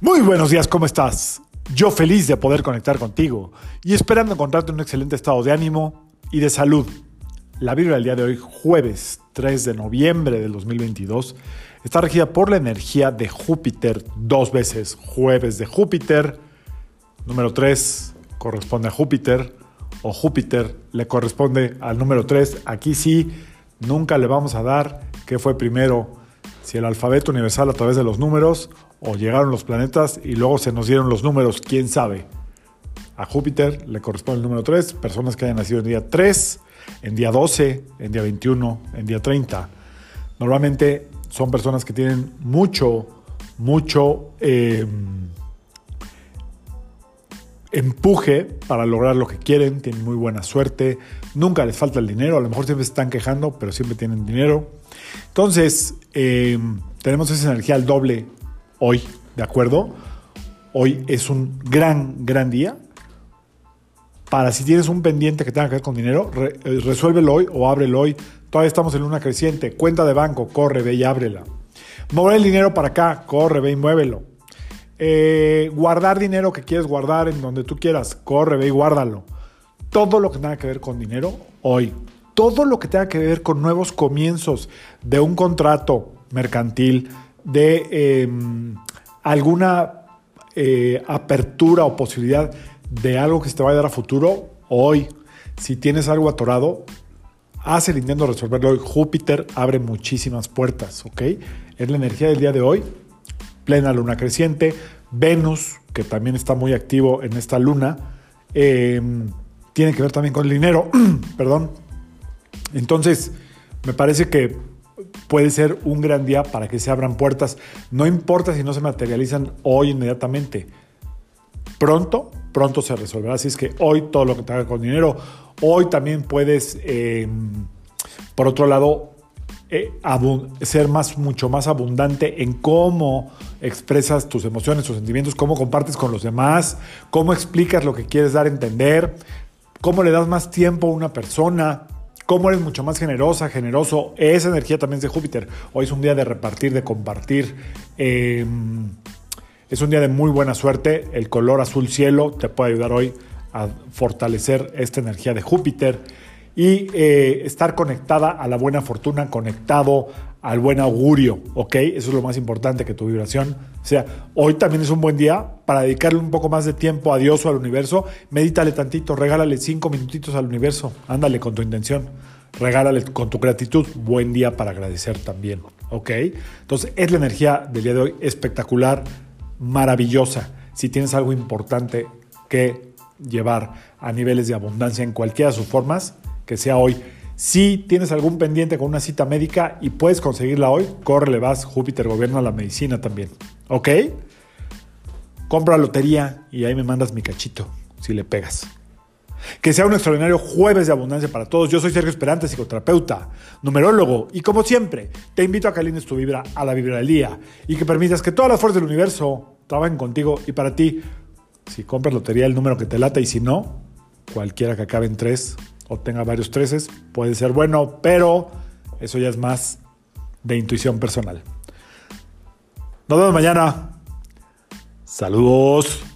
Muy buenos días, ¿cómo estás? Yo feliz de poder conectar contigo y esperando encontrarte en un excelente estado de ánimo y de salud. La Biblia del día de hoy, jueves 3 de noviembre del 2022, está regida por la energía de Júpiter dos veces. Jueves de Júpiter, número 3 corresponde a Júpiter, o Júpiter le corresponde al número 3. Aquí sí, nunca le vamos a dar qué fue primero, si el alfabeto universal a través de los números o llegaron los planetas y luego se nos dieron los números, quién sabe. A Júpiter le corresponde el número 3, personas que hayan nacido en día 3, en día 12, en día 21, en día 30. Normalmente son personas que tienen mucho, mucho eh, empuje para lograr lo que quieren, tienen muy buena suerte, nunca les falta el dinero, a lo mejor siempre se están quejando, pero siempre tienen dinero. Entonces, eh, tenemos esa energía al doble hoy, ¿de acuerdo? Hoy es un gran, gran día. Para si tienes un pendiente que tenga que ver con dinero, eh, resuélvelo hoy o ábrelo hoy. Todavía estamos en luna creciente. Cuenta de banco, corre, ve y ábrela. Mover el dinero para acá, corre, ve y muévelo. Eh, guardar dinero que quieres guardar en donde tú quieras, corre, ve y guárdalo. Todo lo que tenga que ver con dinero, hoy. Todo lo que tenga que ver con nuevos comienzos de un contrato mercantil, de em, alguna eh, apertura o posibilidad de algo que se te vaya a dar a futuro, hoy, si tienes algo atorado, haz el intento de resolverlo hoy. Júpiter abre muchísimas puertas, ¿ok? Es la energía del día de hoy, plena luna creciente, Venus, que también está muy activo en esta luna, em, tiene que ver también con el dinero, perdón. Entonces, me parece que puede ser un gran día para que se abran puertas. No importa si no se materializan hoy inmediatamente. Pronto, pronto se resolverá. Así es que hoy todo lo que tenga con dinero, hoy también puedes, em, por otro lado, eh, ser más, mucho más abundante en cómo expresas tus emociones, tus sentimientos, cómo compartes con los demás, cómo explicas lo que quieres dar a entender, cómo le das más tiempo a una persona, cómo eres mucho más generosa, generoso. Esa energía también es de Júpiter. Hoy es un día de repartir, de compartir. Em, es un día de muy buena suerte. El color azul cielo te puede ayudar hoy a fortalecer esta energía de Júpiter y eh, estar conectada a la buena fortuna, conectado al buen augurio, ¿ok? Eso es lo más importante, que tu vibración sea. Hoy también es un buen día para dedicarle un poco más de tiempo a Dios o al universo. Medítale tantito, regálale cinco minutitos al universo, ándale con tu intención, regálale con tu gratitud. Buen día para agradecer también, ¿ok? Entonces, es la energía del día de hoy espectacular, maravillosa. Si tienes algo importante que llevar a niveles de abundancia en cualquiera de sus formas, que sea hoy si tienes algún pendiente con una cita médica y puedes conseguirla hoy, córrele, vas, Júpiter gobierna la medicina también. ¿Ok? Compra lotería y ahí me mandas mi cachito, si le pegas. Que sea un extraordinario jueves de abundancia para todos. Yo soy Sergio Esperante, psicoterapeuta, numerólogo, y como siempre, te invito a que alines tu vibra a la vibra del día y que permitas que todas las fuerzas del universo trabajen contigo y para ti. Si compras lotería, el número que te lata, y si no, cualquiera que acabe en tres o tenga varios treces, puede ser bueno, pero eso ya es más de intuición personal. Nos vemos mañana. Saludos.